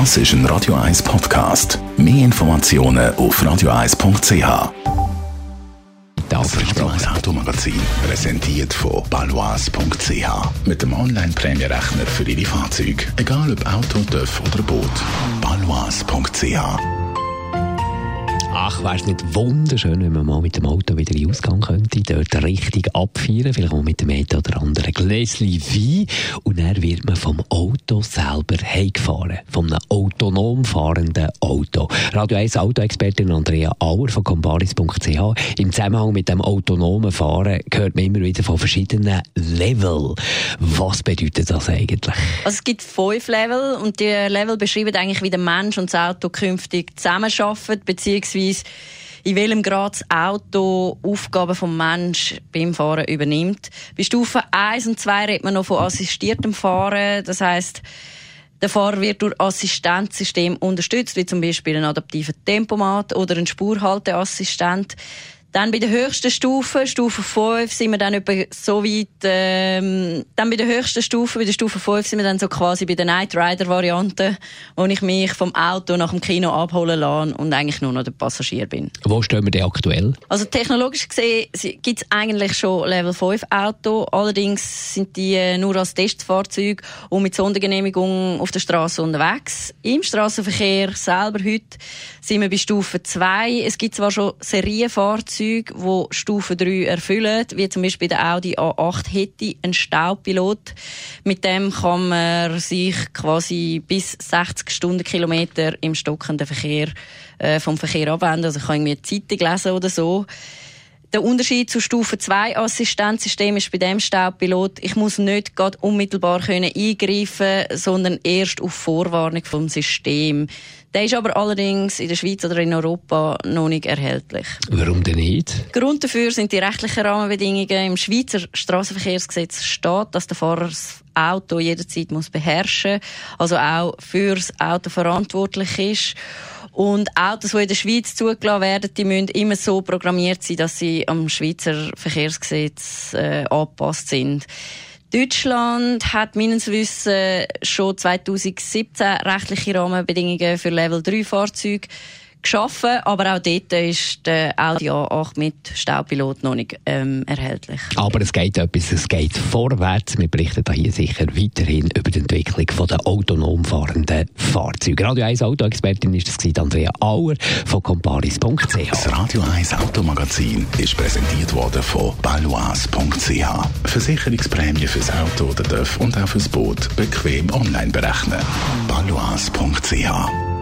Das ist ein Radio 1 Podcast. Mehr Informationen auf radio1.ch. Das Radio 1 Automagazin, präsentiert von balois.ch. Mit dem Online-Prämierechner für Ihre Fahrzeuge. Egal ob Auto, TÜV oder Boot. balois.ch Ach, wäre es nicht wunderschön, wenn man mal mit dem Auto wieder in den Ausgang könnte, dort richtig abfeiern, vielleicht auch mit dem einen oder anderen Gläschen Wein und dann wird man vom Auto selber heimgefahren, von einem autonom fahrenden Auto. Radio 1 Autoexpertin Andrea Auer von comparis.ch im Zusammenhang mit dem autonomen Fahren hört man immer wieder von verschiedenen Level. Was bedeutet das eigentlich? Also es gibt fünf Level und die Level beschreiben eigentlich, wie der Mensch und das Auto künftig zusammenarbeiten, beziehungsweise beziehungsweise in welchem Grad das Auto Aufgaben vom Mensch beim Fahren übernimmt. Bei Stufe 1 und 2 redet man noch von assistiertem Fahren. Das heißt, der Fahrer wird durch Assistenzsystem unterstützt, wie zum Beispiel ein adaptiver Tempomat oder ein Spurhalteassistent. Dann bei der höchsten Stufe, Stufe 5, sind wir dann etwa so weit, ähm, dann bei der höchsten Stufe, bei der Stufe 5 sind wir dann so quasi bei der Night Rider Variante, wo ich mich vom Auto nach dem Kino abholen lasse und eigentlich nur noch der Passagier bin. Wo stehen wir denn aktuell? Also technologisch gesehen gibt es eigentlich schon Level 5 Auto, allerdings sind die äh, nur als Testfahrzeug und mit Sondergenehmigung auf der Straße unterwegs. Im Straßenverkehr selber heute sind wir bei Stufe 2. Es gibt zwar schon Serienfahrzeuge, Fahrzeuge, die Stufe 3 erfüllen, wie zum Beispiel der Audi A8 hätte einen Staupilot. Mit dem kann man sich quasi bis 60 Stundenkilometer im stockenden Verkehr äh, vom Verkehr abwenden. Also ich kann irgendwie eine Zeitung lesen oder so. Der Unterschied zu Stufe 2 Assistenzsystem ist bei dem Staubpilot, ich muss nicht gerade unmittelbar können eingreifen, sondern erst auf Vorwarnung vom System. Der ist aber allerdings in der Schweiz oder in Europa noch nicht erhältlich. Warum denn nicht? Grund dafür sind die rechtlichen Rahmenbedingungen. Im Schweizer Straßenverkehrsgesetz steht, dass der Fahrer das Auto jederzeit muss beherrschen, also auch fürs Auto verantwortlich ist. Und Autos, die in der Schweiz zugelassen werden, die müssen immer so programmiert sein, dass sie am Schweizer Verkehrsgesetz äh, angepasst sind. Deutschland hat meines Wissens schon 2017 rechtliche Rahmenbedingungen für Level 3 Fahrzeuge geschaffen, aber auch dort ist der Audi A8 mit Staubpilot noch nicht ähm, erhältlich. Aber es geht etwas, es geht vorwärts. Wir berichten hier sicher weiterhin über die Entwicklung von der autonom fahrenden Fahrzeuge. Radio 1 Autoexpertin ist das Andrea Auer von comparis.ch. Das Radio 1 Automagazin ist präsentiert worden von balois.ch. Versicherungsprämie fürs Auto oder TÜV und auch fürs Boot bequem online berechnen. balois.ch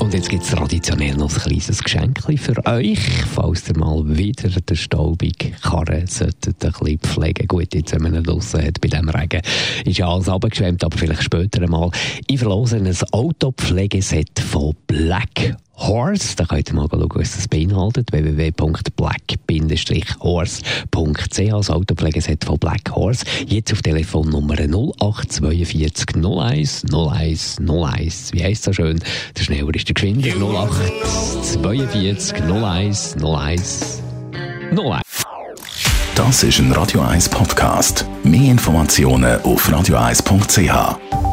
und jetzt gibt es traditionell noch ein kleines Geschenk für euch, falls ihr mal wieder den staubigen Karren solltet ein bisschen pflegen. Gut, jetzt, wenn man ihn draussen hat, bei diesem Regen ist ja alles abgeschwemmt, aber vielleicht später einmal. Ich verlose ein Autopflegeset von Black Horse. Da könnt ihr mal schauen, was das beinhaltet. www.black-horse.ch Das Autopflegeset von Black Horse. Jetzt auf Telefonnummer 0842 01 01 01. Wie heisst das schön? Der schneller ist der Geschwinder. 0842 01 01 01. Das ist ein Radio 1 Podcast. Mehr Informationen auf radio1.ch.